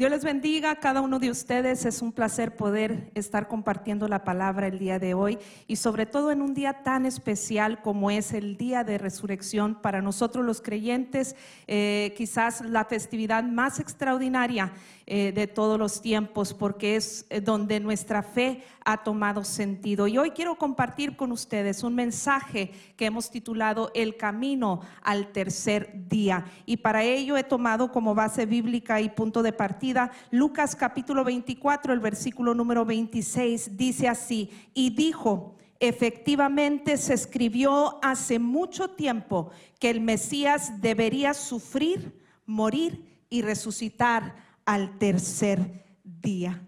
Dios les bendiga a cada uno de ustedes. Es un placer poder estar compartiendo la palabra el día de hoy y sobre todo en un día tan especial como es el día de resurrección. Para nosotros los creyentes, eh, quizás la festividad más extraordinaria eh, de todos los tiempos porque es eh, donde nuestra fe ha tomado sentido. Y hoy quiero compartir con ustedes un mensaje que hemos titulado El camino al tercer día. Y para ello he tomado como base bíblica y punto de partida Lucas capítulo 24, el versículo número 26, dice así, y dijo, efectivamente se escribió hace mucho tiempo que el Mesías debería sufrir, morir y resucitar al tercer día.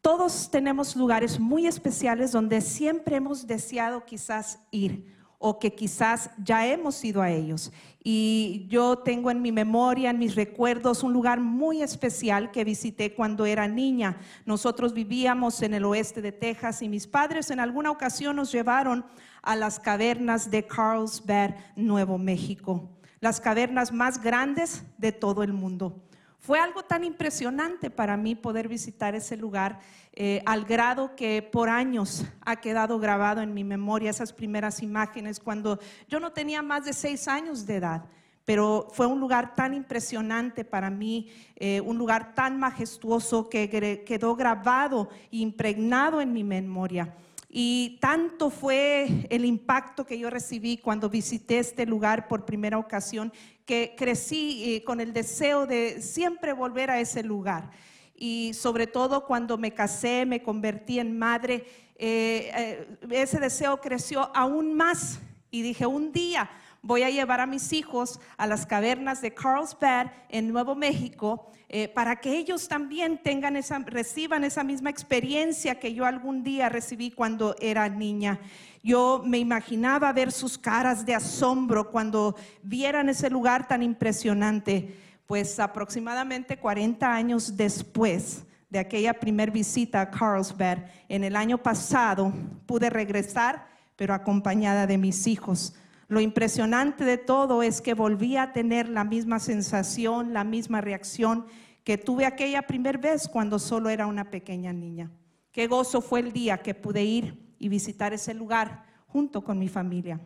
Todos tenemos lugares muy especiales donde siempre hemos deseado quizás ir o que quizás ya hemos ido a ellos. Y yo tengo en mi memoria, en mis recuerdos, un lugar muy especial que visité cuando era niña. Nosotros vivíamos en el oeste de Texas y mis padres en alguna ocasión nos llevaron a las cavernas de Carlsbad, Nuevo México, las cavernas más grandes de todo el mundo. Fue algo tan impresionante para mí poder visitar ese lugar, eh, al grado que por años ha quedado grabado en mi memoria esas primeras imágenes cuando yo no tenía más de seis años de edad. Pero fue un lugar tan impresionante para mí, eh, un lugar tan majestuoso que quedó grabado e impregnado en mi memoria. Y tanto fue el impacto que yo recibí cuando visité este lugar por primera ocasión que crecí eh, con el deseo de siempre volver a ese lugar. Y sobre todo cuando me casé, me convertí en madre, eh, eh, ese deseo creció aún más. Y dije, un día voy a llevar a mis hijos a las cavernas de Carlsbad en Nuevo México eh, para que ellos también tengan esa, reciban esa misma experiencia que yo algún día recibí cuando era niña. Yo me imaginaba ver sus caras de asombro cuando vieran ese lugar tan impresionante. Pues aproximadamente 40 años después de aquella primer visita a Carlsbad, en el año pasado, pude regresar, pero acompañada de mis hijos lo impresionante de todo es que volví a tener la misma sensación, la misma reacción que tuve aquella primera vez cuando solo era una pequeña niña. Qué gozo fue el día que pude ir y visitar ese lugar junto con mi familia.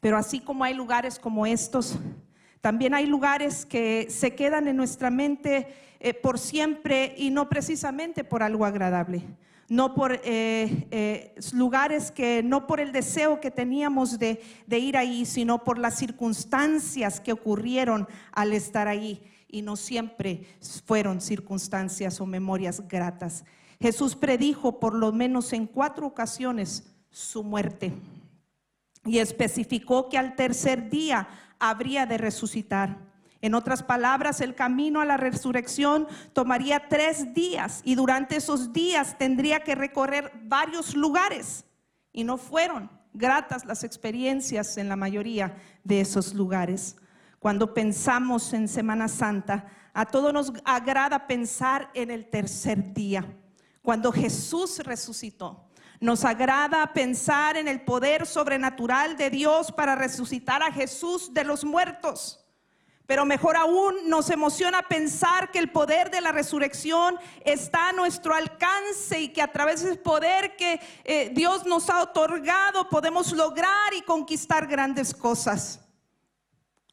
Pero así como hay lugares como estos, también hay lugares que se quedan en nuestra mente eh, por siempre y no precisamente por algo agradable no por eh, eh, lugares que, no por el deseo que teníamos de, de ir ahí, sino por las circunstancias que ocurrieron al estar ahí. Y no siempre fueron circunstancias o memorias gratas. Jesús predijo por lo menos en cuatro ocasiones su muerte y especificó que al tercer día habría de resucitar. En otras palabras, el camino a la resurrección tomaría tres días y durante esos días tendría que recorrer varios lugares. Y no fueron gratas las experiencias en la mayoría de esos lugares. Cuando pensamos en Semana Santa, a todos nos agrada pensar en el tercer día, cuando Jesús resucitó. Nos agrada pensar en el poder sobrenatural de Dios para resucitar a Jesús de los muertos. Pero mejor aún nos emociona pensar que el poder de la resurrección está a nuestro alcance y que a través del poder que eh, Dios nos ha otorgado podemos lograr y conquistar grandes cosas.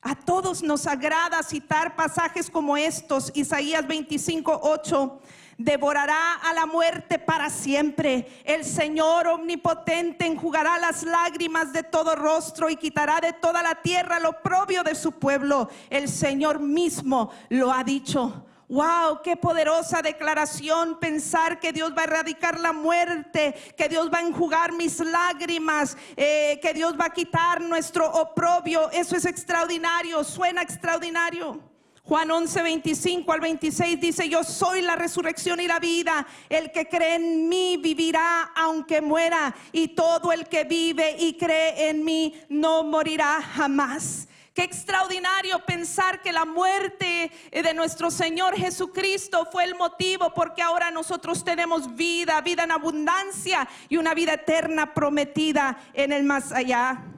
A todos nos agrada citar pasajes como estos, Isaías 25, 8 devorará a la muerte para siempre. El Señor omnipotente enjugará las lágrimas de todo rostro y quitará de toda la tierra lo propio de su pueblo. El Señor mismo lo ha dicho. Wow, qué poderosa declaración pensar que Dios va a erradicar la muerte, que Dios va a enjugar mis lágrimas, eh, que Dios va a quitar nuestro oprobio. Eso es extraordinario, suena extraordinario. Juan 11, 25 al 26 dice, yo soy la resurrección y la vida. El que cree en mí vivirá aunque muera. Y todo el que vive y cree en mí no morirá jamás. Qué extraordinario pensar que la muerte de nuestro Señor Jesucristo fue el motivo porque ahora nosotros tenemos vida, vida en abundancia y una vida eterna prometida en el más allá.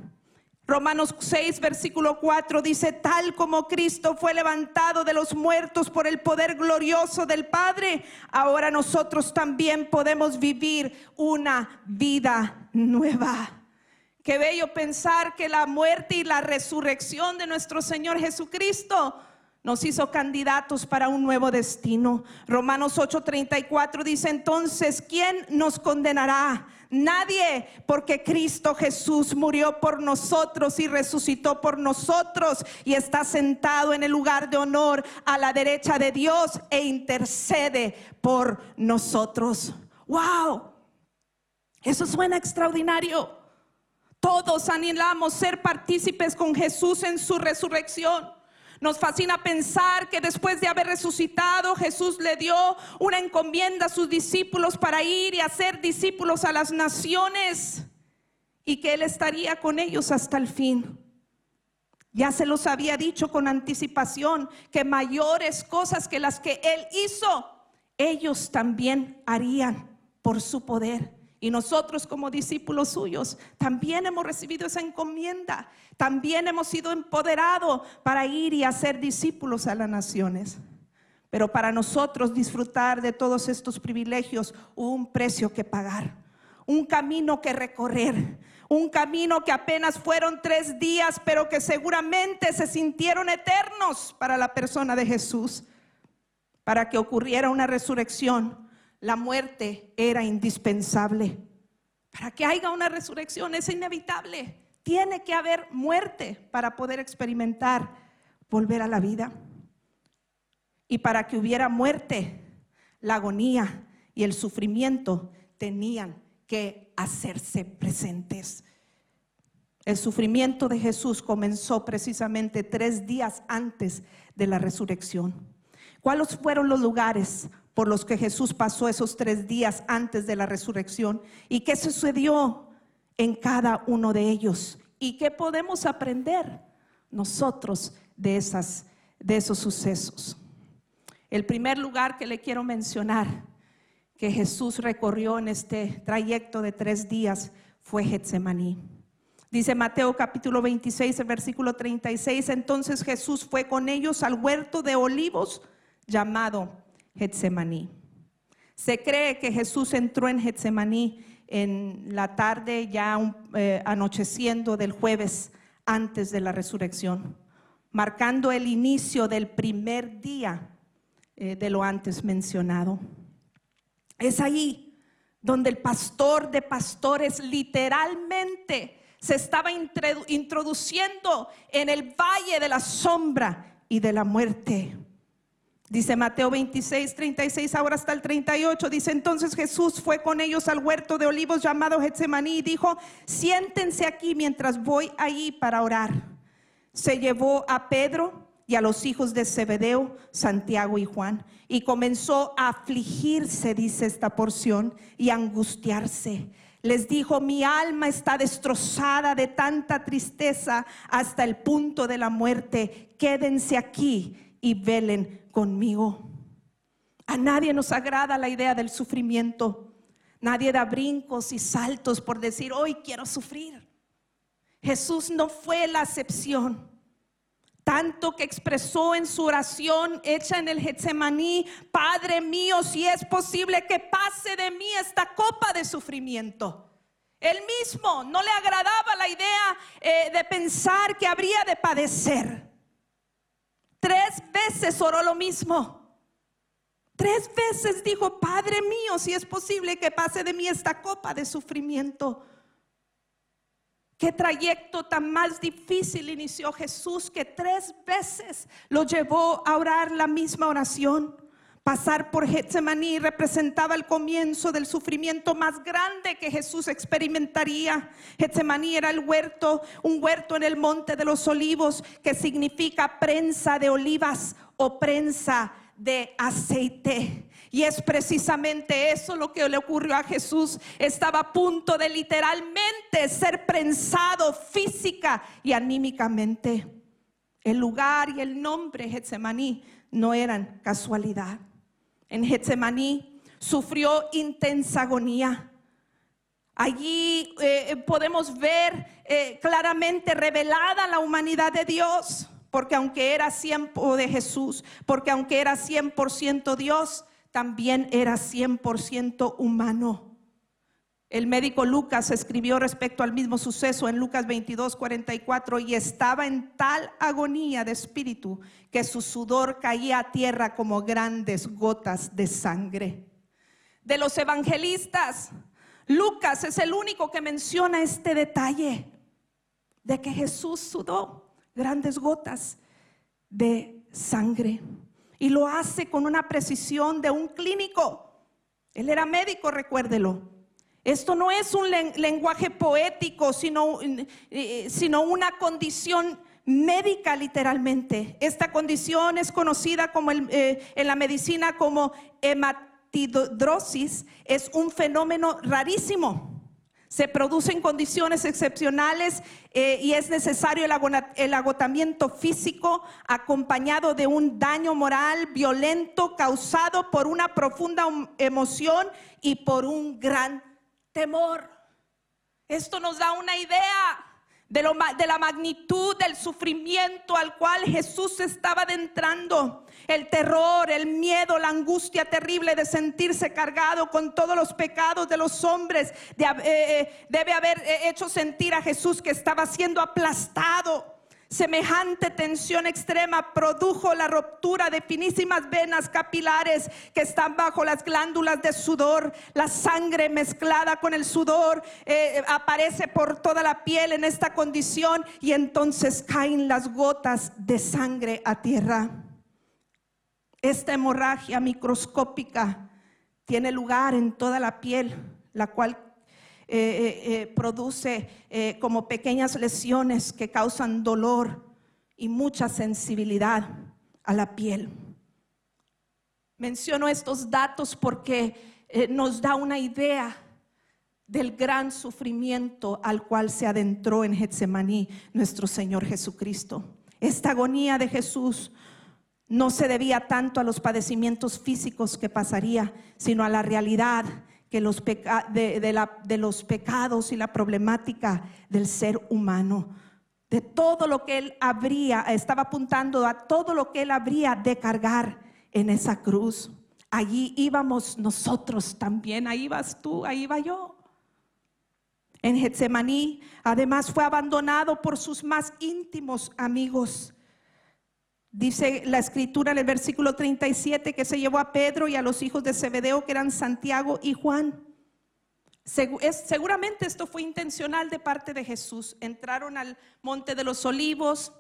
Romanos 6, versículo 4 dice, tal como Cristo fue levantado de los muertos por el poder glorioso del Padre, ahora nosotros también podemos vivir una vida nueva. Qué bello pensar que la muerte y la resurrección de nuestro Señor Jesucristo nos hizo candidatos para un nuevo destino. Romanos 8:34 dice entonces, ¿quién nos condenará? Nadie, porque Cristo Jesús murió por nosotros y resucitó por nosotros y está sentado en el lugar de honor a la derecha de Dios e intercede por nosotros. ¡Wow! Eso suena extraordinario. Todos anhelamos ser partícipes con Jesús en su resurrección. Nos fascina pensar que después de haber resucitado, Jesús le dio una encomienda a sus discípulos para ir y hacer discípulos a las naciones y que Él estaría con ellos hasta el fin. Ya se los había dicho con anticipación que mayores cosas que las que Él hizo, ellos también harían por su poder. Y nosotros como discípulos suyos también hemos recibido esa encomienda. También hemos sido empoderados para ir y hacer discípulos a las naciones. Pero para nosotros disfrutar de todos estos privilegios hubo un precio que pagar, un camino que recorrer, un camino que apenas fueron tres días, pero que seguramente se sintieron eternos para la persona de Jesús, para que ocurriera una resurrección la muerte era indispensable. Para que haya una resurrección es inevitable. Tiene que haber muerte para poder experimentar volver a la vida. Y para que hubiera muerte, la agonía y el sufrimiento tenían que hacerse presentes. El sufrimiento de Jesús comenzó precisamente tres días antes de la resurrección. ¿Cuáles fueron los lugares por los que Jesús pasó esos tres días antes de la resurrección y qué sucedió en cada uno de ellos y qué podemos aprender nosotros de, esas, de esos sucesos. El primer lugar que le quiero mencionar que Jesús recorrió en este trayecto de tres días fue Getsemaní. Dice Mateo capítulo 26, el versículo 36, entonces Jesús fue con ellos al huerto de olivos llamado Getsemaní. Se cree que Jesús entró en Getsemaní en la tarde, ya eh, anocheciendo del jueves antes de la resurrección, marcando el inicio del primer día eh, de lo antes mencionado. Es ahí donde el pastor de pastores literalmente se estaba introduciendo en el valle de la sombra y de la muerte. Dice Mateo 26, 36, ahora hasta el 38. Dice entonces Jesús fue con ellos al huerto de olivos llamado Getsemaní y dijo, siéntense aquí mientras voy allí para orar. Se llevó a Pedro y a los hijos de Zebedeo, Santiago y Juan, y comenzó a afligirse, dice esta porción, y a angustiarse. Les dijo, mi alma está destrozada de tanta tristeza hasta el punto de la muerte. Quédense aquí y velen conmigo. A nadie nos agrada la idea del sufrimiento. Nadie da brincos y saltos por decir, hoy quiero sufrir. Jesús no fue la excepción. Tanto que expresó en su oración hecha en el Getsemaní, Padre mío, si es posible que pase de mí esta copa de sufrimiento. Él mismo no le agradaba la idea eh, de pensar que habría de padecer. Tres veces oró lo mismo. Tres veces dijo, Padre mío, si es posible que pase de mí esta copa de sufrimiento. Qué trayecto tan más difícil inició Jesús que tres veces lo llevó a orar la misma oración. Pasar por Getsemaní representaba el comienzo del sufrimiento más grande que Jesús experimentaría. Getsemaní era el huerto, un huerto en el monte de los olivos que significa prensa de olivas o prensa de aceite. Y es precisamente eso lo que le ocurrió a Jesús. Estaba a punto de literalmente ser prensado física y anímicamente. El lugar y el nombre Getsemaní no eran casualidad en Getsemaní, sufrió intensa agonía. Allí eh, podemos ver eh, claramente revelada la humanidad de Dios, porque aunque era 100% de Jesús, porque aunque era 100% Dios, también era 100% humano. El médico Lucas escribió respecto al mismo suceso en Lucas 22, 44 y estaba en tal agonía de espíritu que su sudor caía a tierra como grandes gotas de sangre. De los evangelistas, Lucas es el único que menciona este detalle de que Jesús sudó grandes gotas de sangre y lo hace con una precisión de un clínico. Él era médico, recuérdelo. Esto no es un lenguaje poético, sino, eh, sino una condición médica literalmente. Esta condición es conocida como eh, en la medicina como hematología hidrosis es un fenómeno rarísimo. Se produce en condiciones excepcionales eh, y es necesario el agotamiento físico acompañado de un daño moral violento causado por una profunda emoción y por un gran temor. Esto nos da una idea de, de la magnitud del sufrimiento al cual Jesús estaba adentrando el terror, el miedo, la angustia terrible de sentirse cargado con todos los pecados de los hombres, eh, eh, debe haber eh, hecho sentir a Jesús que estaba siendo aplastado. Semejante tensión extrema produjo la ruptura de finísimas venas capilares que están bajo las glándulas de sudor. La sangre mezclada con el sudor aparece por toda la piel en esta condición y entonces caen las gotas de sangre a tierra. Esta hemorragia microscópica tiene lugar en toda la piel, la cual eh, eh, eh, produce como pequeñas lesiones que causan dolor y mucha sensibilidad a la piel. Menciono estos datos porque nos da una idea del gran sufrimiento al cual se adentró en Getsemaní nuestro Señor Jesucristo. Esta agonía de Jesús no se debía tanto a los padecimientos físicos que pasaría, sino a la realidad los de, los pecados y la problemática del ser humano, de todo lo que él habría, estaba apuntando a todo lo que él habría de cargar en esa cruz. Allí íbamos nosotros también, ahí vas tú, ahí va yo. En Getsemaní, además, fue abandonado por sus más íntimos amigos Dice la escritura en el versículo 37 que se llevó a Pedro y a los hijos de Zebedeo que eran Santiago y Juan. seguramente esto fue intencional de parte de Jesús. Entraron al monte de los olivos,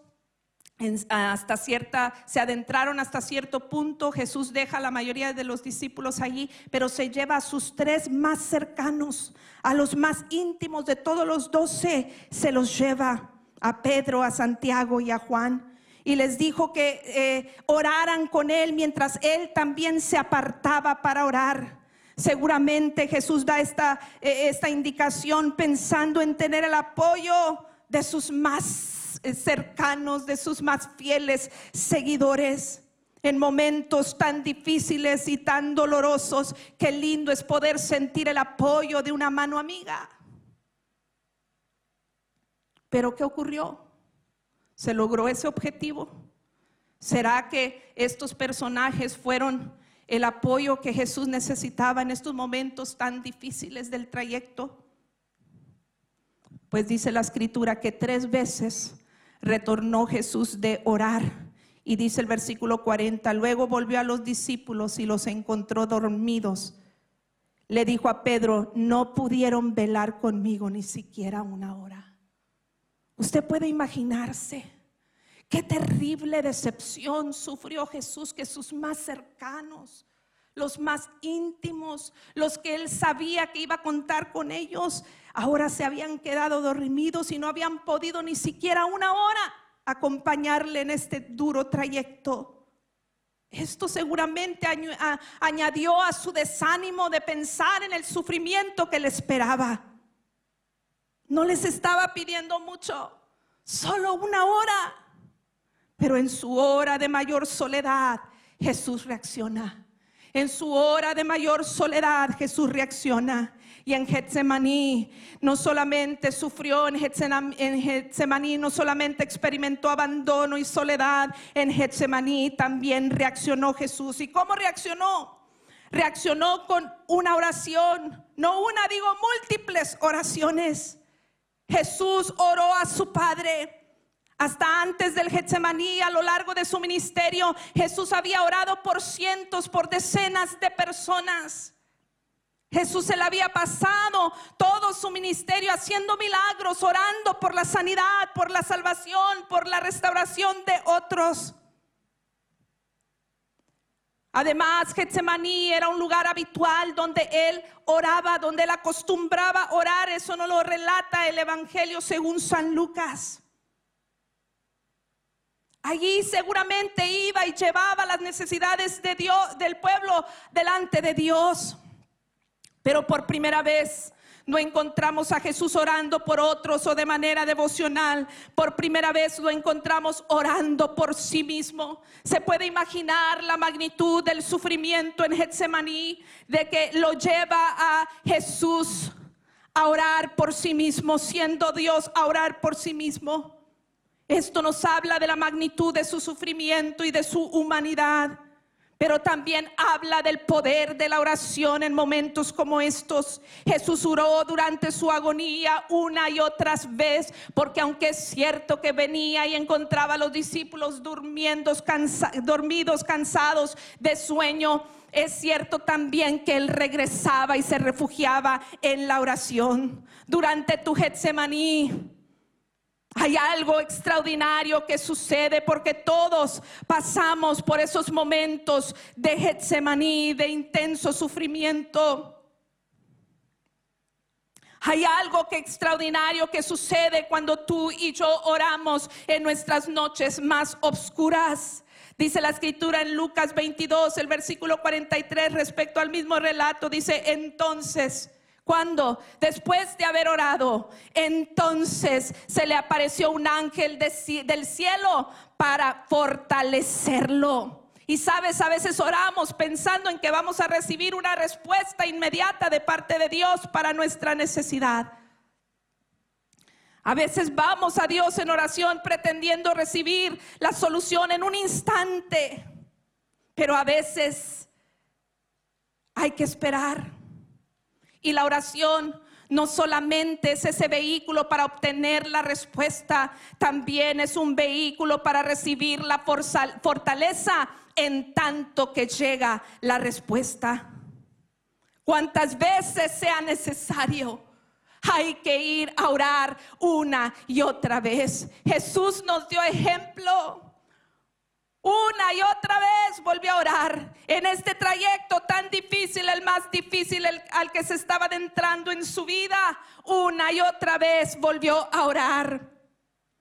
hasta cierta, se adentraron hasta cierto punto. Jesús deja a la mayoría de los discípulos allí, pero se lleva a sus tres más cercanos, a los más íntimos de todos los doce, se los lleva a Pedro, a Santiago y a Juan y les dijo que eh, oraran con él mientras él también se apartaba para orar. Seguramente Jesús da esta, eh, esta indicación pensando en tener el apoyo de sus más eh, cercanos, de sus más fieles seguidores. En momentos tan difíciles y tan dolorosos, qué lindo es poder sentir el apoyo de una mano amiga. Pero ¿qué ocurrió? ¿Se logró ese objetivo? ¿Será que estos personajes fueron el apoyo que Jesús necesitaba en estos momentos tan difíciles del trayecto? Pues dice la escritura que tres veces retornó Jesús de orar. Y dice el versículo 40, luego volvió a los discípulos y los encontró dormidos. Le dijo a Pedro, no pudieron velar conmigo ni siquiera una hora. Usted puede imaginarse qué terrible decepción sufrió Jesús que sus más cercanos, los más íntimos, los que él sabía que iba a contar con ellos, ahora se habían quedado dormidos y no habían podido ni siquiera una hora acompañarle en este duro trayecto. Esto seguramente añadió a su desánimo de pensar en el sufrimiento que le esperaba. No les estaba pidiendo mucho, solo una hora. Pero en su hora de mayor soledad, Jesús reacciona. En su hora de mayor soledad, Jesús reacciona. Y en Getsemaní no solamente sufrió, en Getsemaní, no solamente experimentó abandono y soledad, en Getsemaní también reaccionó Jesús. ¿Y cómo reaccionó? Reaccionó con una oración, no una, digo múltiples oraciones. Jesús oró a su Padre. Hasta antes del Getsemaní, a lo largo de su ministerio, Jesús había orado por cientos, por decenas de personas. Jesús se le había pasado todo su ministerio haciendo milagros, orando por la sanidad, por la salvación, por la restauración de otros. Además, Getsemaní era un lugar habitual donde él oraba, donde él acostumbraba orar. Eso no lo relata el Evangelio según San Lucas. Allí seguramente iba y llevaba las necesidades de Dios, del pueblo delante de Dios. Pero por primera vez no encontramos a Jesús orando por otros o de manera devocional. Por primera vez lo encontramos orando por sí mismo. Se puede imaginar la magnitud del sufrimiento en Getsemaní, de que lo lleva a Jesús a orar por sí mismo, siendo Dios a orar por sí mismo. Esto nos habla de la magnitud de su sufrimiento y de su humanidad, pero también habla del poder de la oración en momentos como estos. Jesús oró durante su agonía una y otras vez, porque aunque es cierto que venía y encontraba a los discípulos durmiendo, dormidos, cansados de sueño, es cierto también que él regresaba y se refugiaba en la oración. Durante tu Getsemaní, hay algo extraordinario que sucede porque todos pasamos por esos momentos de Getsemaní, de intenso sufrimiento. Hay algo que extraordinario que sucede cuando tú y yo oramos en nuestras noches más oscuras. Dice la escritura en Lucas 22, el versículo 43 respecto al mismo relato, dice, entonces cuando después de haber orado, entonces se le apareció un ángel del cielo para fortalecerlo. Y sabes, a veces oramos pensando en que vamos a recibir una respuesta inmediata de parte de Dios para nuestra necesidad. A veces vamos a Dios en oración pretendiendo recibir la solución en un instante, pero a veces hay que esperar. Y la oración no solamente es ese vehículo para obtener la respuesta, también es un vehículo para recibir la fortaleza en tanto que llega la respuesta. Cuantas veces sea necesario, hay que ir a orar una y otra vez. Jesús nos dio ejemplo. Una y otra vez volvió a orar en este trayecto tan difícil, el más difícil al que se estaba adentrando en su vida. Una y otra vez volvió a orar.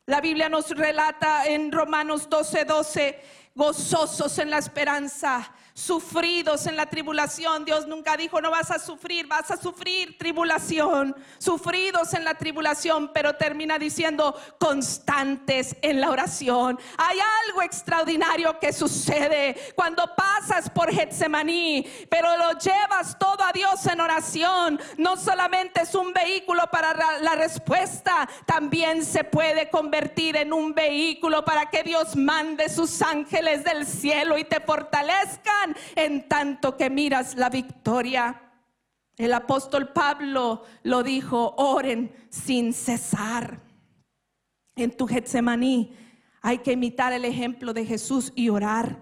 La Biblia nos relata en Romanos 12, 12, gozosos en la esperanza, sufridos en la tribulación. Dios nunca dijo, no vas a sufrir, vas a sufrir tribulación, sufridos en la tribulación, pero termina diciendo constantes en la oración. Hay algo extraordinario que sucede cuando pasas por Getsemaní, pero lo llevas todo a Dios en oración. No solamente es un vehículo para la respuesta, también se puede convertir en un vehículo para que Dios mande sus ángeles del cielo y te en tanto que miras la victoria. El apóstol Pablo lo dijo, oren sin cesar. En tu Getsemaní hay que imitar el ejemplo de Jesús y orar.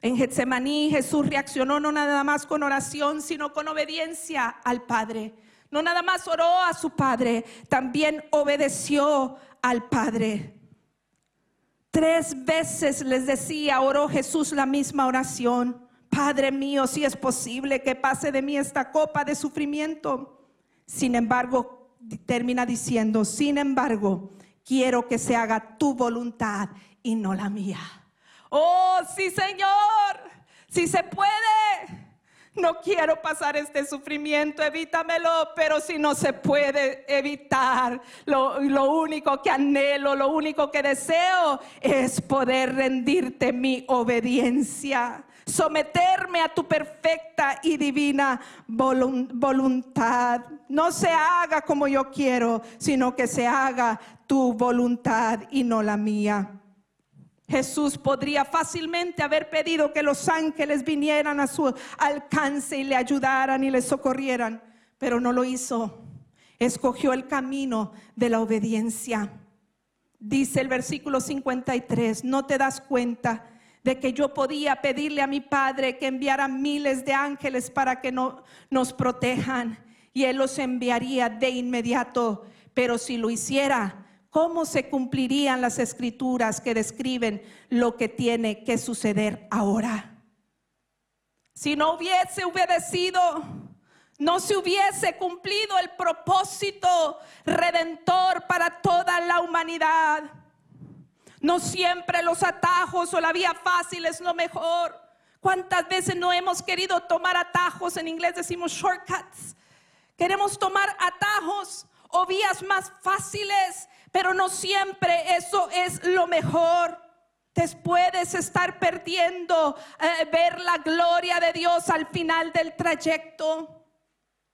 En Getsemaní Jesús reaccionó no nada más con oración, sino con obediencia al Padre. No nada más oró a su Padre, también obedeció al Padre. Tres veces les decía, oró Jesús la misma oración. Padre mío, si es posible que pase de mí esta copa de sufrimiento. Sin embargo, termina diciendo, sin embargo, quiero que se haga tu voluntad y no la mía. Oh, sí, Señor, si se puede. No quiero pasar este sufrimiento, evítamelo, pero si no se puede evitar, lo, único que anhelo, lo único que deseo es poder rendirte mi obediencia, someterme a tu perfecta y divina voluntad. No se haga como yo quiero, sino que se haga tu voluntad y no la mía. Jesús podría fácilmente haber pedido que los ángeles vinieran a su alcance y le ayudaran y le socorrieran, pero no lo hizo. Escogió el camino de la obediencia. Dice el versículo 53, no te das cuenta de que yo podía pedirle a mi Padre que enviara miles de ángeles para que no, nos protejan y Él los enviaría de inmediato, pero si lo hiciera, ¿Cómo se cumplirían las escrituras que describen lo que tiene que suceder ahora? Si no hubiese obedecido, no se hubiese cumplido el propósito redentor para toda la humanidad. No siempre los atajos o la vía fácil es lo mejor. ¿Cuántas veces no hemos querido tomar atajos? En inglés decimos shortcuts. Queremos tomar atajos o vías más fáciles pero no siempre eso es lo mejor. Te puedes estar perdiendo eh, ver la gloria de Dios al final del trayecto.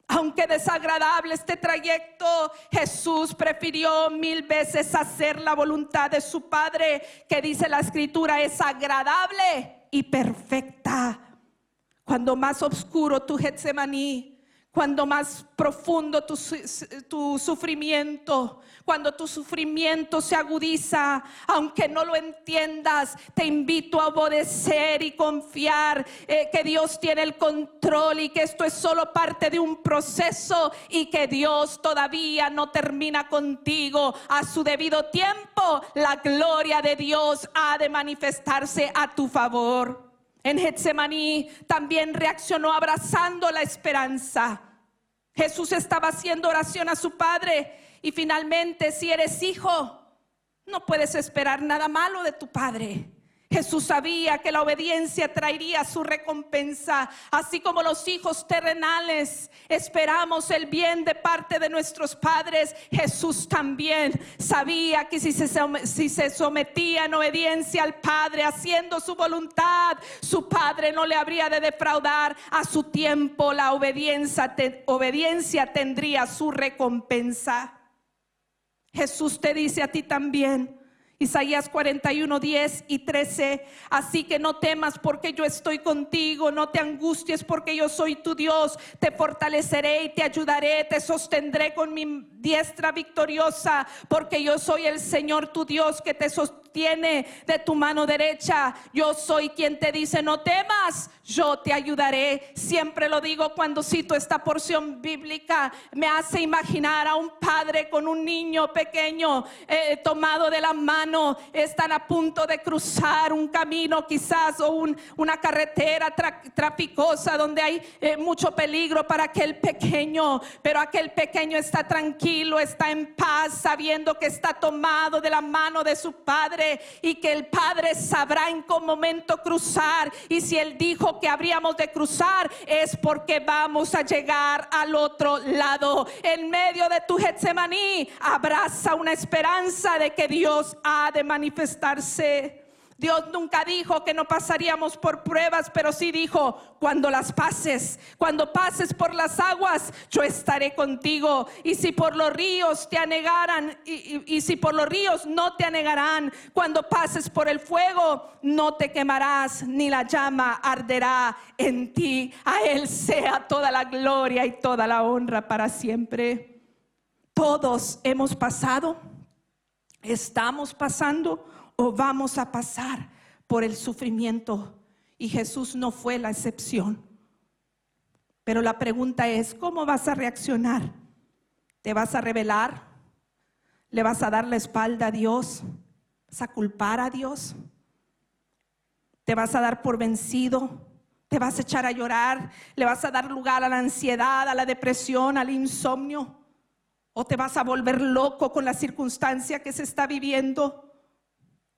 Aunque desagradable este trayecto, Jesús prefirió mil veces hacer la voluntad de su Padre, que dice la escritura es agradable y perfecta. Cuando más oscuro tu Getsemaní, cuando más profundo tu, sufrimiento, cuando tu sufrimiento se agudiza, aunque no lo entiendas, te invito a obedecer y confiar eh, que Dios tiene el control y que esto es solo parte de un proceso y que Dios todavía no termina contigo. A su debido tiempo, la gloria de Dios ha de manifestarse a tu favor. En Getsemaní también reaccionó abrazando la esperanza. Jesús estaba haciendo oración a su Padre y finalmente si eres hijo, no puedes esperar nada malo de tu Padre. Jesús sabía que la obediencia traería su recompensa, así como los hijos terrenales esperamos el bien de parte de nuestros padres. Jesús también sabía que si se, sometía en obediencia al Padre, haciendo su voluntad, su Padre no le habría de defraudar. A su tiempo la obediencia, obediencia tendría su recompensa. Jesús te dice a ti también Isaías 41, 10 y 13. Así que no temas porque yo estoy contigo, no te angusties porque yo soy tu Dios. Te fortaleceré y te ayudaré, te sostendré con mi diestra victoriosa, porque yo soy el Señor tu Dios que te sostiene de tu mano derecha. Yo soy quien te dice, no temas, yo te ayudaré. Siempre lo digo cuando cito esta porción bíblica, me hace imaginar a un padre con un niño pequeño eh, tomado de la mano están a punto de cruzar un camino quizás o una carretera traficosa donde hay eh, mucho peligro para aquel pequeño, pero aquel pequeño está tranquilo, está en paz, sabiendo que está tomado de la mano de su padre y que el padre sabrá en qué momento cruzar. Y si él dijo que habríamos de cruzar, es porque vamos a llegar al otro lado. En medio de tu Getsemaní, abraza una esperanza de que Dios ha de manifestarse. Dios nunca dijo que no pasaríamos por pruebas, pero sí dijo, cuando las pases, cuando pases por las aguas, yo estaré contigo. Y si por los ríos te anegaran, y, y si por los ríos no te anegarán, cuando pases por el fuego, no te quemarás, ni la llama arderá en ti. A Él sea toda la gloria y toda la honra para siempre. Todos hemos pasado estamos pasando o vamos a pasar por el sufrimiento. Y Jesús no fue la excepción. Pero la pregunta es, ¿cómo vas a reaccionar? ¿Te vas a rebelar? ¿Le vas a dar la espalda a Dios? ¿Vas a culpar a Dios? ¿Te vas a dar por vencido? ¿Te vas a echar a llorar? ¿Le vas a dar lugar a la ansiedad, a la depresión, al insomnio? ¿O te vas a volver loco con la circunstancia que se está viviendo?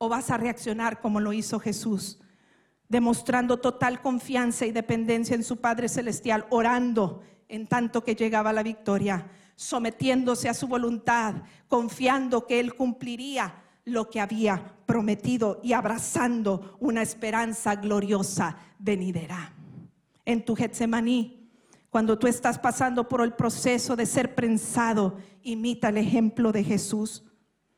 ¿O vas a reaccionar como lo hizo Jesús? demostrando total confianza y dependencia en su Padre Celestial, orando en tanto que llegaba la victoria, sometiéndose a su voluntad, confiando que Él cumpliría lo que había prometido y abrazando una esperanza gloriosa venidera. En tu Getsemaní, cuando tú estás pasando por el proceso de ser prensado, imita el ejemplo de Jesús.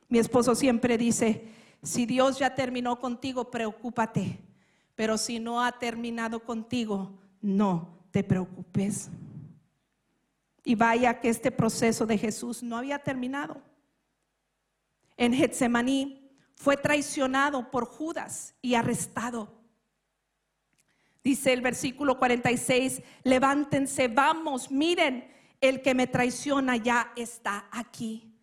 Mi esposo siempre dice, si Dios ya terminó contigo, preocúpate, pero si no ha terminado contigo, no te preocupes. Y vaya que este proceso de Jesús no había terminado. En Getsemaní fue traicionado por Judas y arrestado. Dice el versículo 46, levántense, vamos, miren, el que me traiciona ya está aquí.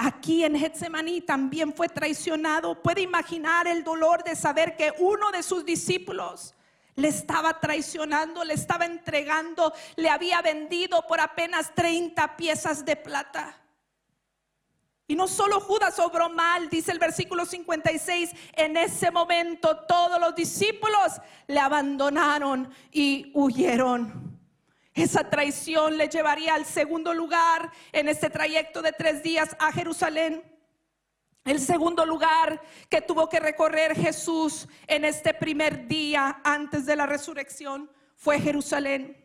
Aquí en Getsemaní también fue traicionado. Puede imaginar el dolor de saber que uno de sus discípulos le estaba traicionando, le estaba entregando, le había vendido por apenas 30 piezas de plata. Y no solo Judas obró mal, dice el versículo 56, en ese momento todos los discípulos le abandonaron y huyeron. Esa traición le llevaría al segundo lugar en este trayecto de tres días a Jerusalén. El segundo lugar que tuvo que recorrer Jesús en este primer día antes de la resurrección fue Jerusalén.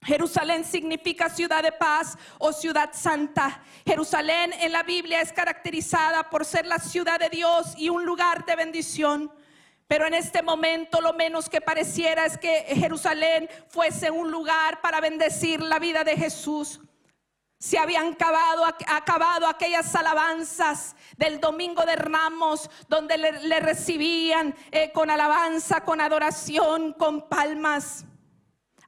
Jerusalén significa ciudad de paz o ciudad santa. Jerusalén en la Biblia es caracterizada por ser la ciudad de Dios y un lugar de bendición. Pero en este momento lo menos que pareciera es que Jerusalén fuese un lugar para bendecir la vida de Jesús. Se habían acabado, aquellas alabanzas del domingo de ramos, donde le, recibían eh, con alabanza, con adoración, con palmas.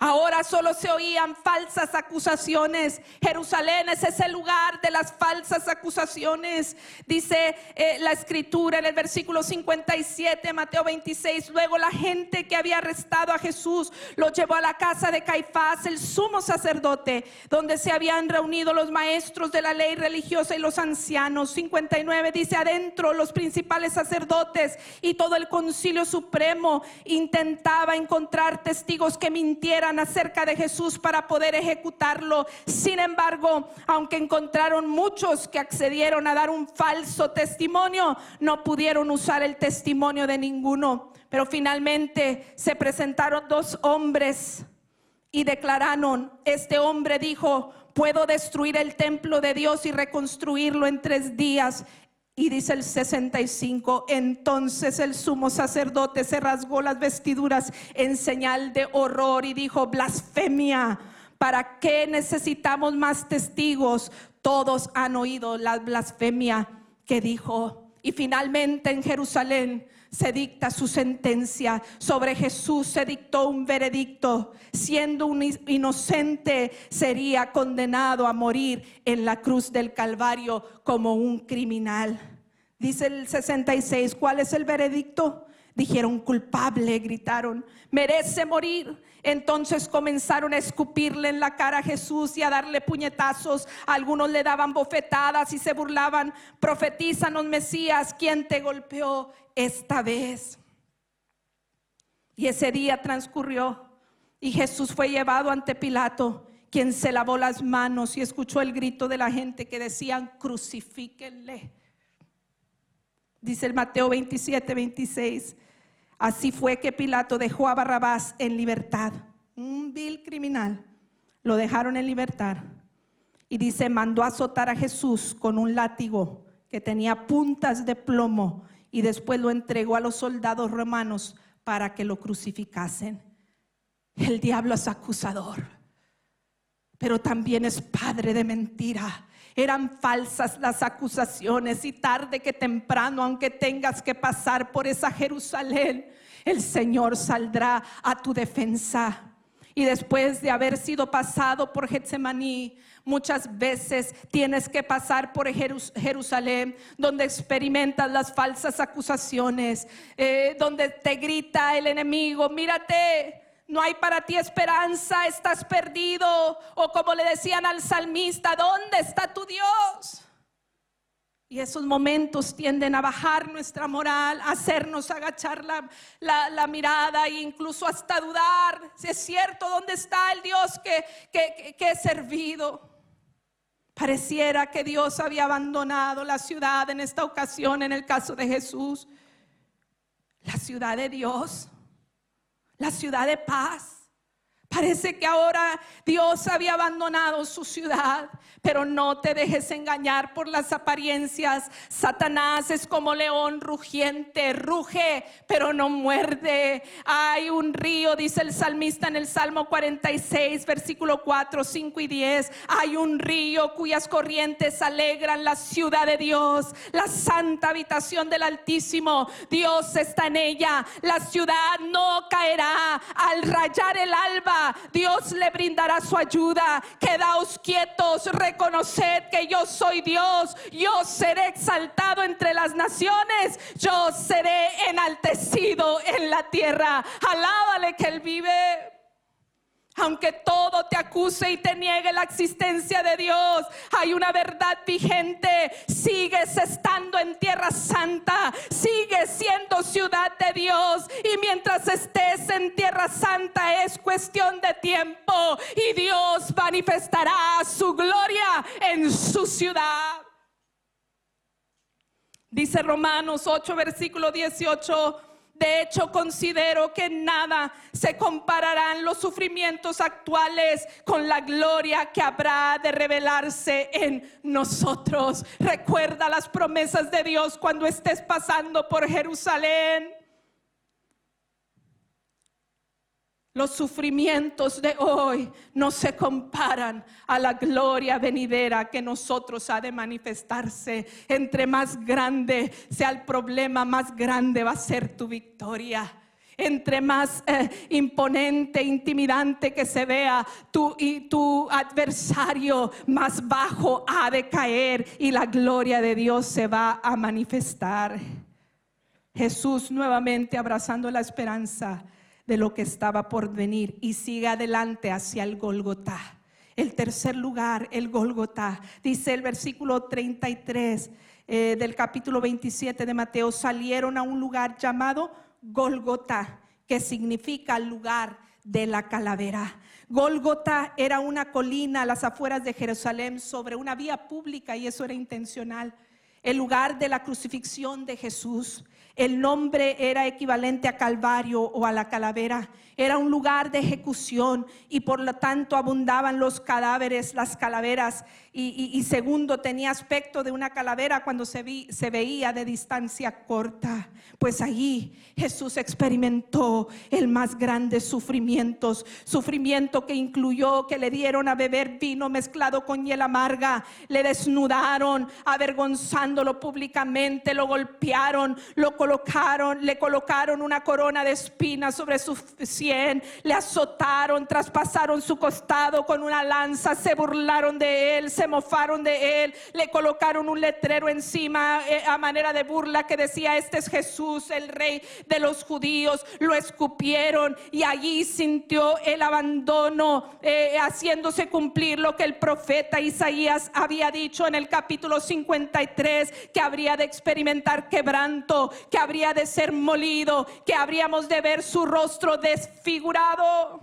Ahora solo se oían falsas acusaciones. Jerusalén es ese lugar de las falsas acusaciones. Dice eh, la escritura en el versículo 57, Mateo 26. Luego la gente que había arrestado a Jesús lo llevó a la casa de Caifás, el sumo sacerdote, donde se habían reunido los maestros de la ley religiosa y los ancianos. 59 dice adentro los principales sacerdotes y todo el concilio supremo intentaba encontrar testigos que mintieran acerca de Jesús para poder ejecutarlo. Sin embargo, aunque encontraron muchos que accedieron a dar un falso testimonio, no pudieron usar el testimonio de ninguno. Pero finalmente se presentaron dos hombres y declararon, este hombre dijo, puedo destruir el templo de Dios y reconstruirlo en tres días. Y dice el 65, entonces el sumo sacerdote se rasgó las vestiduras en señal de horror y dijo, blasfemia, ¿para qué necesitamos más testigos? Todos han oído la blasfemia que dijo. Y finalmente en Jerusalén se dicta su sentencia. Sobre Jesús se dictó un veredicto. Siendo un inocente, sería condenado a morir en la cruz del Calvario como un criminal. Dice el 66, ¿cuál es el veredicto? Dijeron culpable, gritaron, merece morir. Entonces comenzaron a escupirle en la cara a Jesús y a darle puñetazos. Algunos le daban bofetadas y se burlaban. Profetízanos, Mesías, ¿quién te golpeó esta vez? Y ese día transcurrió y Jesús fue llevado ante Pilato, quien se lavó las manos y escuchó el grito de la gente que decían, crucifíquenle. Dice el Mateo 27, 26. Así fue que Pilato dejó a Barrabás en libertad, un vil criminal. Lo dejaron en libertad. Y dice, mandó azotar a Jesús con un látigo que tenía puntas de plomo y después lo entregó a los soldados romanos para que lo crucificasen. El diablo es acusador, pero también es padre de mentira. Eran falsas las acusaciones y tarde que temprano, aunque tengas que pasar por esa Jerusalén, el Señor saldrá a tu defensa. Y después de haber sido pasado por Getsemaní, muchas veces tienes que pasar por Jerusalén, donde experimentas las falsas acusaciones, eh, donde te grita el enemigo, mírate, no hay para ti esperanza, estás perdido. O como le decían al salmista, ¿dónde está tu Dios? Y esos momentos tienden a bajar nuestra moral, a hacernos agachar la, mirada e incluso hasta dudar si es cierto dónde está el Dios que, que, que he servido. Pareciera que Dios había abandonado la ciudad en esta ocasión, en el caso de Jesús. La ciudad de Dios, la ciudad de paz Parece que ahora Dios había abandonado su ciudad, pero no te dejes engañar por las apariencias. Satanás es como león rugiente, ruge, pero no muerde. Hay un río, dice el salmista en el Salmo 46, versículo 4, 5 y 10. Hay un río cuyas corrientes alegran la ciudad de Dios, la santa habitación del Altísimo. Dios está en ella. La ciudad no caerá al rayar el alba Dios le brindará su ayuda. Quedaos quietos, reconoced que yo soy Dios. Yo seré exaltado entre las naciones. Yo seré enaltecido en la tierra. Alábale que Él vive aunque todo te acuse y te niegue la existencia de Dios, hay una verdad vigente. Sigues estando en tierra santa, sigues siendo ciudad de Dios. Y mientras estés en tierra santa es cuestión de tiempo y Dios manifestará su gloria en su ciudad. Dice Romanos 8, versículo 18. De hecho, considero que nada se compararán los sufrimientos actuales con la gloria que habrá de revelarse en nosotros. Recuerda las promesas de Dios cuando estés pasando por Jerusalén. Los sufrimientos de hoy no se comparan a la gloria venidera que nosotros ha de manifestarse. Entre más grande sea el problema, más grande va a ser tu victoria entre más eh, imponente, intimidante que se vea y tu adversario, más bajo ha de caer y la gloria de Dios se va a manifestar. Jesús nuevamente abrazando la esperanza de lo que estaba por venir y sigue adelante hacia el Golgotá. El tercer lugar, el Golgotá. Dice el versículo 33 eh, del capítulo 27 de Mateo, salieron a un lugar llamado Golgotá, que significa lugar de la calavera. Golgotá era una colina a las afueras de Jerusalén sobre una vía pública y eso era intencional. El lugar de la crucifixión de Jesús. El nombre era equivalente a Calvario o a la calavera. Era un lugar de ejecución y por lo tanto abundaban los cadáveres, las calaveras. Y, segundo, tenía aspecto de una calavera cuando se, veía de distancia corta. Pues allí Jesús experimentó el más grande sufrimientos. Sufrimiento que incluyó que le dieron a beber vino mezclado con hiel amarga. Le desnudaron, públicamente. Lo golpearon, lo colocaron, le colocaron una corona de espinas sobre su cien, le azotaron, traspasaron su costado con una lanza, se burlaron de él, se mofaron de él, le colocaron un letrero encima eh, a manera de burla que decía, este es Jesús, el rey de los judíos, lo escupieron y allí sintió el abandono, eh, haciéndose cumplir lo que el profeta Isaías había dicho en el capítulo 53, que habría de experimentar quebranto, que habría de ser molido, que habríamos de ver su rostro desfigurado.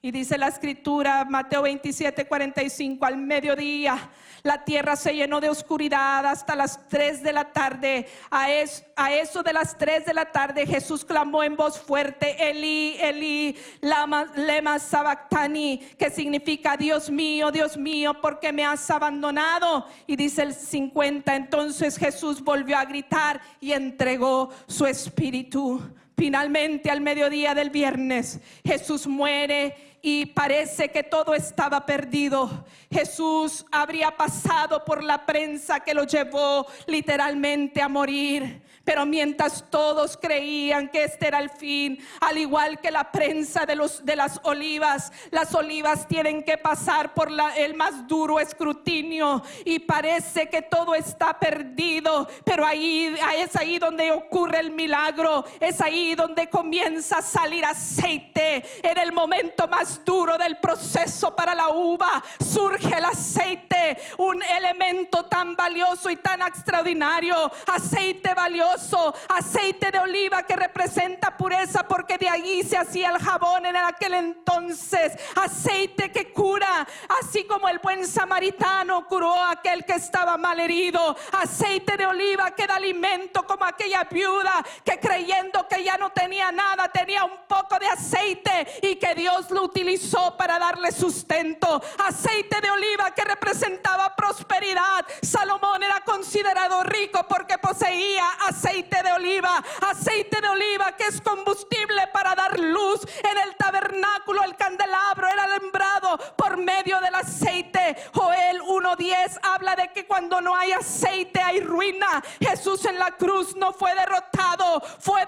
Y dice la escritura, Mateo 27, 45, al mediodía la tierra se llenó de oscuridad hasta las 3 de la tarde. A, eso de las 3 de la tarde Jesús clamó en voz fuerte, Eli, Eli, lema sabactani, que significa, Dios mío, Dios mío, porque me has abandonado? Y dice el 50, entonces Jesús volvió a gritar y entregó su espíritu. Finalmente, al mediodía del viernes, Jesús muere y parece que todo estaba perdido. Jesús habría pasado por la prensa que lo llevó literalmente a morir. Pero mientras todos creían que este era el fin, al igual que la prensa de, los, de las olivas, las olivas tienen que pasar por el más duro escrutinio y parece que todo está perdido. Pero ahí es ahí donde ocurre el milagro, es ahí donde comienza a salir aceite. En el momento más duro del proceso para la uva surge el aceite, un elemento tan valioso y tan extraordinario. Aceite valioso, aceite de oliva que representa pureza porque de allí se hacía el jabón en aquel entonces. Aceite que cura, así como el buen samaritano curó a aquel que estaba mal herido. Aceite de oliva que da alimento como aquella viuda que creyendo que ya no tenía nada, tenía un poco de aceite y que Dios lo utilizó para darle sustento. Aceite de oliva que representaba prosperidad. Salomón era considerado rico porque poseía aceite de oliva. Aceite de oliva que es combustible para dar luz en el tabernáculo. El candelabro era alumbrado por medio del aceite. Joel 1.10 habla de que cuando no hay aceite hay ruina. Jesús en la cruz no fue derrotado, fue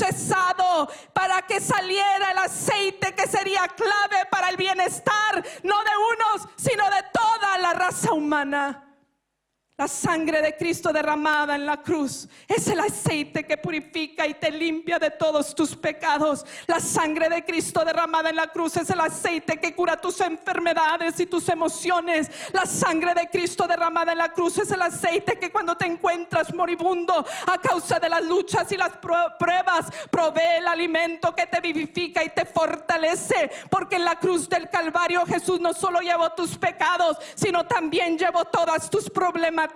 procesado para que saliera el aceite que sería clave para el bienestar, no de unos, sino de toda la raza humana. La sangre de Cristo derramada en la cruz es el aceite que purifica y te limpia de todos tus pecados. La sangre de Cristo derramada en la cruz es el aceite que cura tus enfermedades y tus emociones. La sangre de Cristo derramada en la cruz es el aceite que cuando te encuentras moribundo a causa de las luchas y las pruebas, provee el alimento que te vivifica y te fortalece. Porque en la cruz del Calvario Jesús no solo llevó tus pecados, sino también llevó todas tus problemas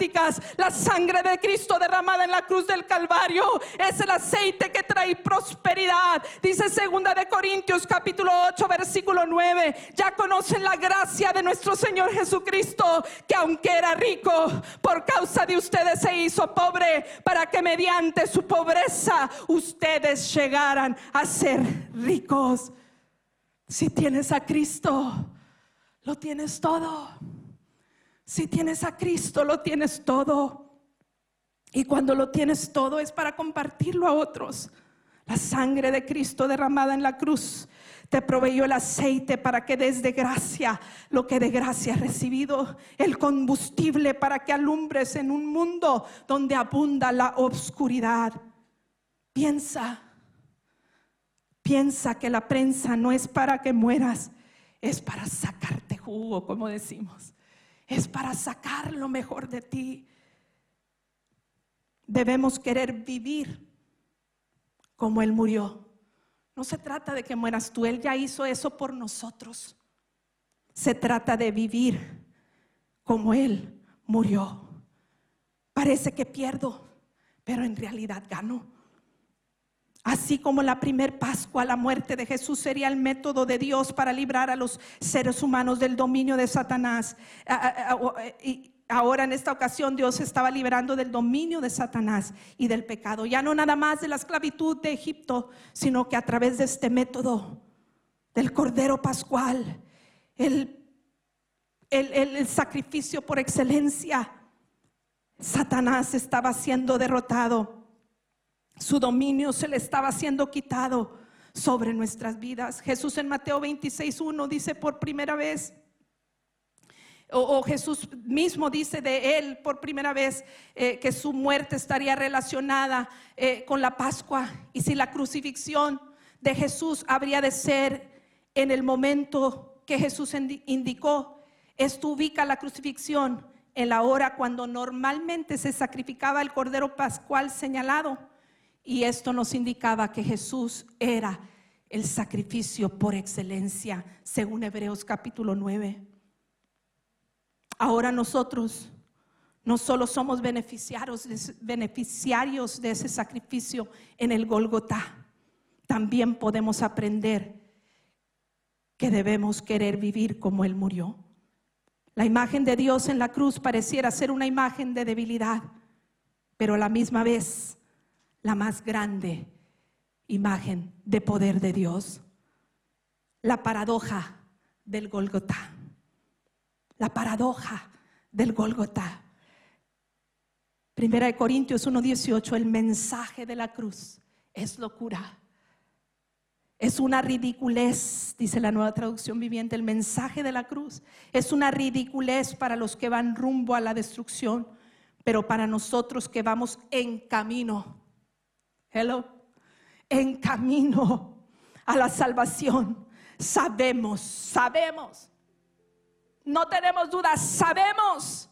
la sangre de Cristo derramada en la cruz del Calvario es el aceite que trae prosperidad. Dice segunda de Corintios capítulo 8 versículo 9. Ya conocen la gracia de nuestro Señor Jesucristo, que aunque era rico, por causa de ustedes se hizo pobre, para que mediante su pobreza ustedes llegaran a ser ricos. Si tienes a Cristo, lo tienes todo. Si tienes a Cristo, lo tienes todo. Y cuando lo tienes todo es para compartirlo a otros. La sangre de Cristo derramada en la cruz te proveyó el aceite para que des de gracia lo que de gracia has recibido, el combustible para que alumbres en un mundo donde abunda la obscuridad. Piensa, piensa que la prensa no es para que mueras, es para sacarte jugo, como decimos es para sacar lo mejor de ti. Debemos querer vivir como Él murió. No se trata de que mueras tú, Él ya hizo eso por nosotros. Se trata de vivir como Él murió. Parece que pierdo, pero en realidad gano. Así como la primer Pascua, la muerte de Jesús sería el método de Dios para librar a los seres humanos del dominio de Satanás. Y ahora en esta ocasión Dios estaba liberando del dominio de Satanás y del pecado. Ya no nada más de la esclavitud de Egipto, sino que a través de este método del Cordero Pascual, el, el sacrificio por excelencia, Satanás estaba siendo derrotado su dominio se le estaba siendo quitado sobre nuestras vidas. Jesús en Mateo 26.1 dice por primera vez, o, Jesús mismo dice de él por primera vez eh, que su muerte estaría relacionada eh, con la Pascua y si la crucifixión de Jesús habría de ser en el momento que Jesús indicó. Esto ubica la crucifixión en la hora cuando normalmente se sacrificaba el cordero pascual señalado y esto nos indicaba que Jesús era el sacrificio por excelencia, según Hebreos capítulo 9. Ahora nosotros no solo somos beneficiarios, beneficiarios de ese sacrificio en el Golgotá, también podemos aprender que debemos querer vivir como Él murió. La imagen de Dios en la cruz pareciera ser una imagen de debilidad, pero a la misma vez la más grande imagen de poder de Dios. La paradoja del Golgotá. La paradoja del Golgotá. Primera de Corintios 1:18, el mensaje de la cruz es locura. Es una ridiculez, dice la nueva traducción viviente, el mensaje de la cruz es una ridiculez para los que van rumbo a la destrucción, pero para nosotros que vamos en camino Hello. en camino a la salvación. Sabemos, sabemos, no tenemos dudas, sabemos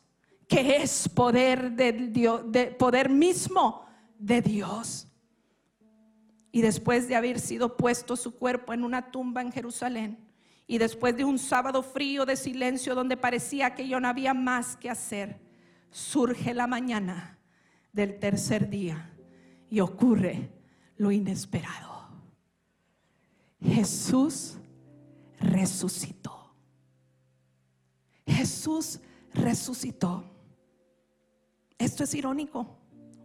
que es poder de Dios, de poder mismo de Dios. Y después de haber sido puesto su cuerpo en una tumba en Jerusalén, y después de un sábado frío de silencio donde parecía que yo no había más que hacer, surge la mañana del tercer día y ocurre lo inesperado. Jesús resucitó. Jesús resucitó. Esto es irónico.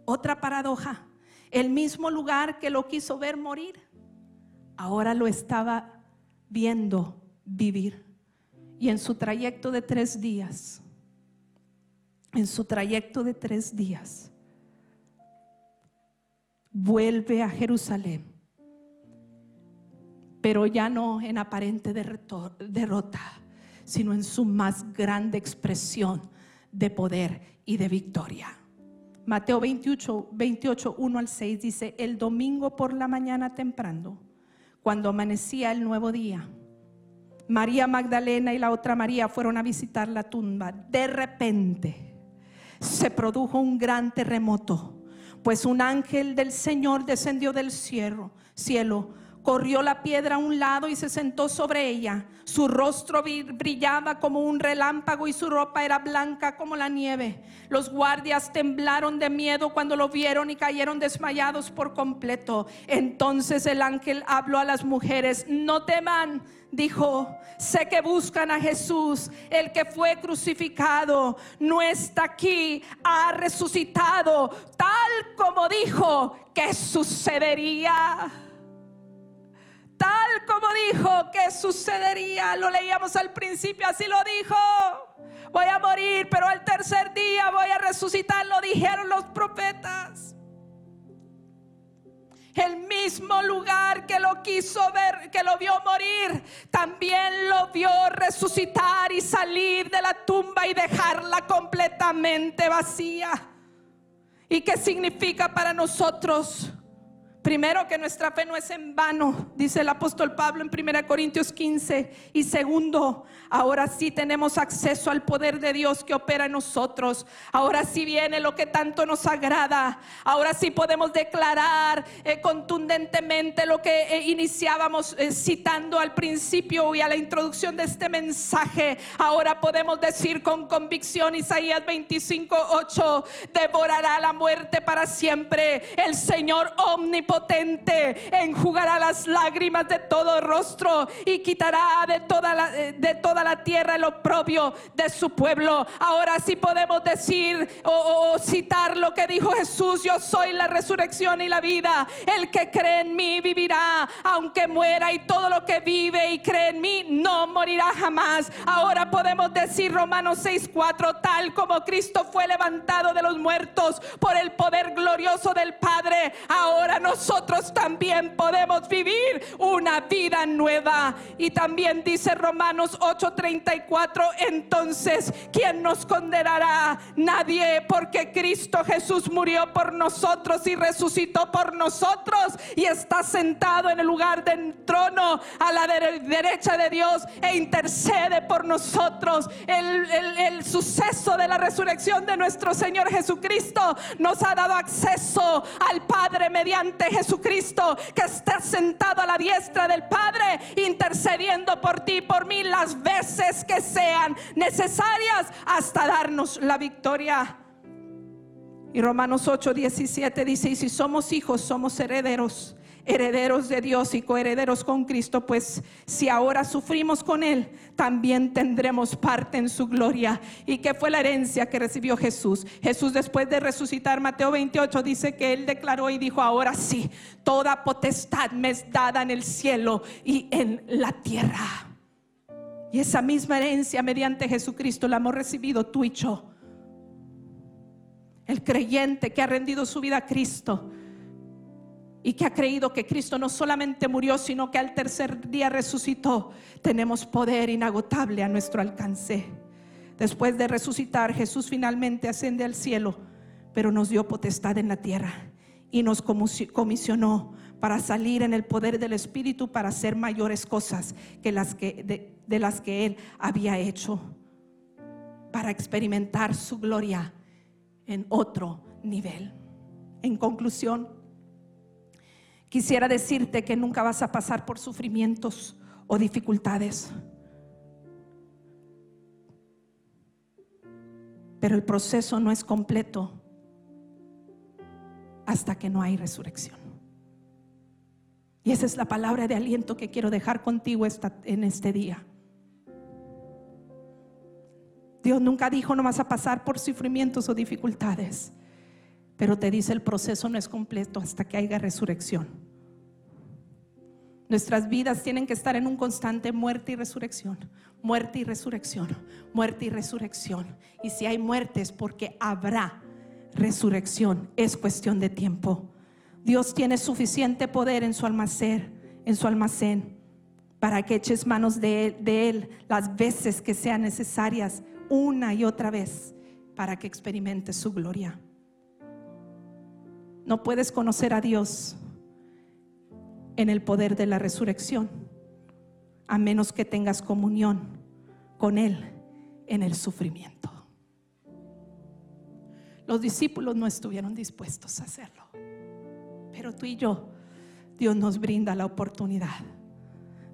Otra paradoja. El mismo lugar que lo quiso ver morir, ahora lo estaba viendo vivir. Y en su trayecto de tres días, en su trayecto de tres días, vuelve a Jerusalén, pero ya no en aparente derrota, sino en su más grande expresión de poder y de victoria. Mateo 28, 28, 1 al 6 dice, el domingo por la mañana temprano, cuando amanecía el nuevo día, María Magdalena y la otra María fueron a visitar la tumba. De repente se produjo un gran terremoto, pues un ángel del Señor descendió del cielo, corrió la piedra a un lado y se sentó sobre ella. Su rostro brillaba como un relámpago y su ropa era blanca como la nieve. Los guardias temblaron de miedo cuando lo vieron y cayeron desmayados por completo. Entonces el ángel habló a las mujeres, no teman dijo, sé que buscan a Jesús, el que fue crucificado, no está aquí, ha resucitado, tal como dijo que sucedería tal como dijo que sucedería. Lo leíamos al principio, así lo dijo. Voy a morir, pero al tercer día voy a resucitar, lo dijeron los profetas. El mismo lugar que lo quiso ver, que lo vio morir, también lo vio resucitar y salir de la tumba y dejarla completamente vacía. ¿Y qué significa para nosotros? Primero, que nuestra fe no es en vano, dice el apóstol Pablo en 1 Corintios 15. Y segundo, ahora sí tenemos acceso al poder de Dios que opera en nosotros. Ahora sí viene lo que tanto nos agrada. Ahora sí podemos declarar eh, contundentemente lo que eh, iniciábamos eh, citando al principio y a la introducción de este mensaje. Ahora podemos decir con convicción Isaías 25, 8, devorará la muerte para siempre. El Señor omnipotente enjugará las lágrimas de todo rostro y quitará de toda la, eh, de toda la tierra el oprobio de su pueblo. Ahora sí podemos decir o, citar lo que dijo Jesús, yo soy la resurrección y la vida. El que cree en mí vivirá aunque muera y todo lo que vive y cree en mí no morirá jamás. Ahora podemos decir Romanos 6:4 tal como Cristo fue levantado de los muertos por el poder glorioso del Padre, ahora nos nosotros también podemos vivir una vida nueva. Y también dice Romanos 8:34, entonces, ¿quién nos condenará? Nadie, porque Cristo Jesús murió por nosotros y resucitó por nosotros y está sentado en el lugar del trono a la derecha de Dios e intercede por nosotros. El, el suceso de la resurrección de nuestro Señor Jesucristo nos ha dado acceso al Padre mediante Jesucristo que está sentado a la diestra del Padre intercediendo por ti, por mí las veces que sean necesarias hasta darnos la victoria. Y Romanos 8, 17 dice, y si somos hijos, somos herederos herederos de Dios y coherederos con Cristo, pues si ahora sufrimos con Él, también tendremos parte en su gloria. ¿Y qué fue la herencia que recibió Jesús? Jesús después de resucitar, Mateo 28 dice que Él declaró y dijo, ahora sí, toda potestad me es dada en el cielo y en la tierra. Y esa misma herencia mediante Jesucristo la hemos recibido tú y yo. El creyente que ha rendido su vida a Cristo y que ha creído que Cristo no solamente murió, sino que al tercer día resucitó, tenemos poder inagotable a nuestro alcance. Después de resucitar, Jesús finalmente asciende al cielo, pero nos dio potestad en la tierra y nos comisionó para salir en el poder del Espíritu, para hacer mayores cosas que las que, de, de las que Él había hecho, para experimentar su gloria en otro nivel. En conclusión, quisiera decirte que nunca vas a pasar por sufrimientos o dificultades. Pero el proceso no es completo hasta que no hay resurrección. Y esa es la palabra de aliento que quiero dejar contigo en este día. Dios nunca dijo no vas a pasar por sufrimientos o dificultades, pero te dice el proceso no es completo hasta que haya resurrección. Nuestras vidas tienen que estar en un constante muerte y resurrección, muerte y resurrección, muerte y resurrección. Y si hay muerte es porque habrá resurrección, es cuestión de tiempo. Dios tiene suficiente poder en su almacén, en su almacén, para que eches manos de él, de él las veces que sean necesarias, una y otra vez, para que experimentes su gloria. No puedes conocer a Dios en el poder de la resurrección, a menos que tengas comunión con Él en el sufrimiento. Los discípulos no estuvieron dispuestos a hacerlo, pero tú y yo, Dios nos brinda la oportunidad.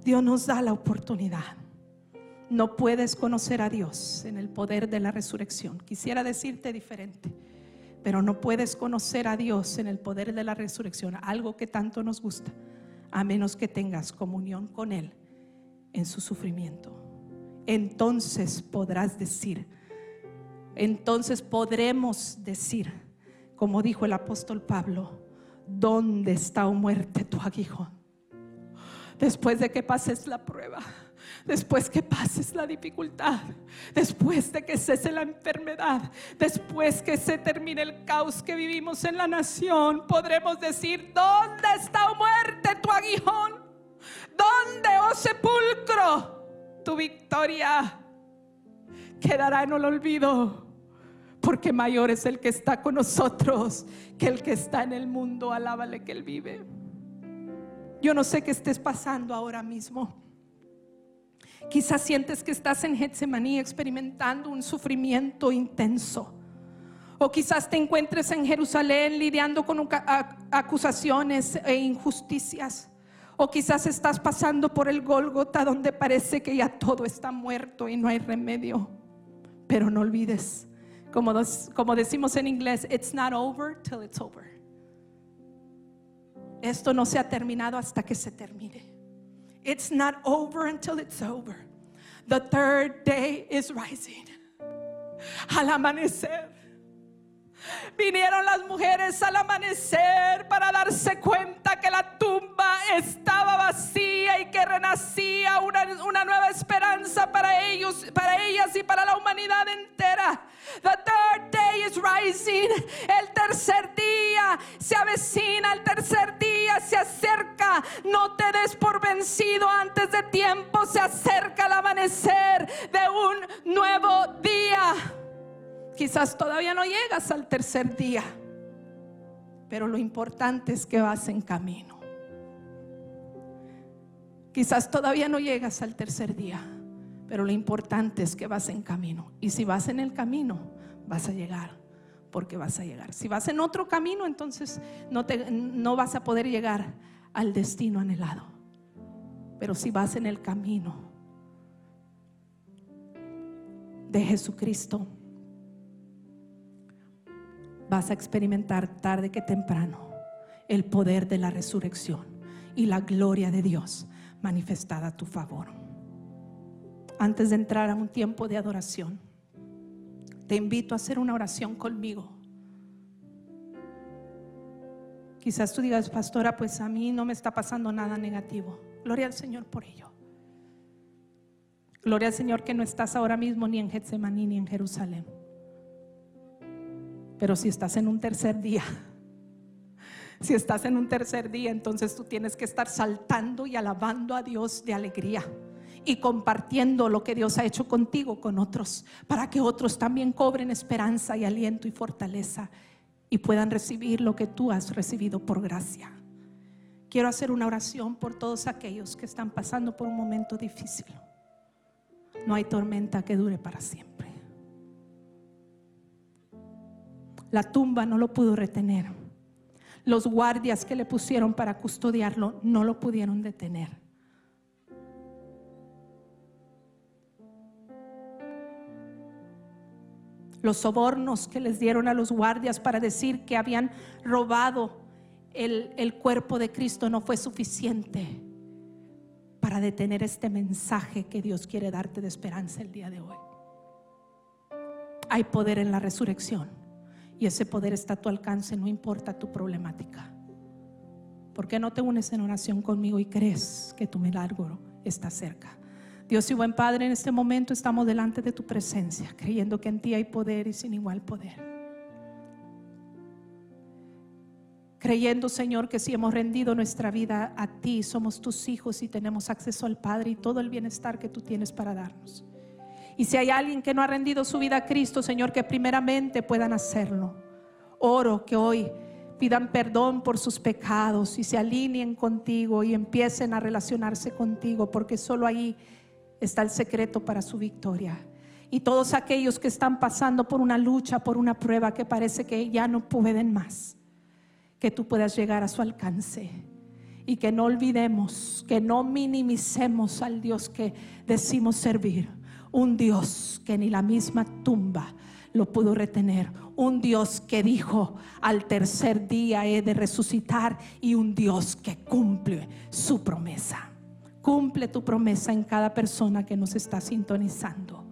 Dios nos da la oportunidad. No puedes conocer a Dios en el poder de la resurrección. Quisiera decirte diferente, pero no puedes conocer a Dios en el poder de la resurrección, algo que tanto nos gusta a menos que tengas comunión con Él en su sufrimiento. Entonces podrás decir, entonces podremos decir, como dijo el apóstol Pablo, ¿dónde está, o muerte, tu aguijón? Después de que pases la prueba después que pases la dificultad, después de que cese la enfermedad, después que se termine el caos que vivimos en la nación, podremos decir, ¿dónde está, muerte, tu aguijón? ¿Dónde, oh sepulcro, tu victoria? Quedará en el olvido, porque mayor es el que está con nosotros que el que está en el mundo. Alábale que Él vive. Yo no sé qué estés pasando ahora mismo. Quizás sientes que estás en Getsemaní experimentando un sufrimiento intenso. O quizás te encuentres en Jerusalén lidiando con acusaciones e injusticias. O quizás estás pasando por el Gólgota donde parece que ya todo está muerto y no hay remedio. Pero no olvides, como, como decimos en inglés, it's not over till it's over. Esto no se ha terminado hasta que se termine. It's not over until it's over. The third day is rising. Al amanecer. Vinieron las mujeres al amanecer para darse cuenta que la tumba estaba vacía y que renacía una, una, nueva esperanza para ellos, para ellas y para la humanidad entera. The third day is rising. El tercer día se avecina, el tercer día se acerca. No te des por vencido antes de tiempo. Se acerca el amanecer de un nuevo día. Quizás todavía no llegas al tercer día, pero lo importante es que vas en camino. Quizás todavía no llegas al tercer día, pero lo importante es que vas en camino. Y si vas en el camino, vas a llegar, porque vas a llegar. Si vas en otro camino, entonces no, te, no vas a poder llegar al destino anhelado. Pero si vas en el camino de Jesucristo, vas a experimentar tarde que temprano el poder de la resurrección y la gloria de Dios manifestada a tu favor. Antes de entrar a un tiempo de adoración, te invito a hacer una oración conmigo. Quizás tú digas, pastora, pues a mí no me está pasando nada negativo. Gloria al Señor por ello. Gloria al Señor que no estás ahora mismo ni en Getsemaní ni en Jerusalén. Pero si estás en un tercer día, si estás en un tercer día, entonces tú tienes que estar saltando y alabando a Dios de alegría y compartiendo lo que Dios ha hecho contigo con otros, para que otros también cobren esperanza y aliento y fortaleza y puedan recibir lo que tú has recibido por gracia. quiero hacer una oración por todos aquellos que están pasando por un momento difícil. No hay tormenta que dure para siempre. La tumba no lo pudo retener. Los guardias que le pusieron para custodiarlo no lo pudieron detener. Los sobornos que les dieron a los guardias para decir que habían robado el, el cuerpo de Cristo no fue suficiente para detener este mensaje que Dios quiere darte de esperanza el día de hoy. Hay poder en la resurrección y ese poder está a tu alcance, no importa tu problemática. ¿Por qué no te unes en oración conmigo y crees que tu milagro está cerca? Dios y buen Padre, en este momento estamos delante de tu presencia, creyendo que en ti hay poder y sin igual poder. Creyendo, Señor, que si hemos rendido nuestra vida a ti, somos tus hijos y tenemos acceso al Padre y todo el bienestar que tú tienes para darnos. Y si hay alguien que no ha rendido su vida a Cristo, Señor, que primeramente puedan hacerlo. Oro que hoy pidan perdón por sus pecados y se alineen contigo y empiecen a relacionarse contigo, porque solo ahí está el secreto para su victoria. Y todos aquellos que están pasando por una lucha, por una prueba que parece que ya no pueden más que tú puedas llegar a su alcance. Y que no olvidemos, que no minimicemos al Dios que decimos servir. Un Dios que ni la misma tumba lo pudo retener. Un Dios que dijo, al tercer día he de resucitar. Y un Dios que cumple su promesa. Cumple tu promesa en cada persona que nos está sintonizando.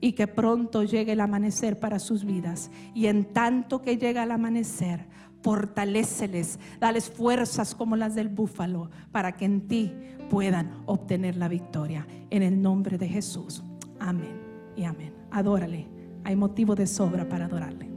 Y que pronto llegue el amanecer para sus vidas. Y en tanto que llega el amanecer, fortaléceles, dales fuerzas como las del búfalo para que en ti puedan obtener la victoria. En el nombre de Jesús. Amén y amén. Adórale. Hay motivo de sobra para adorarle.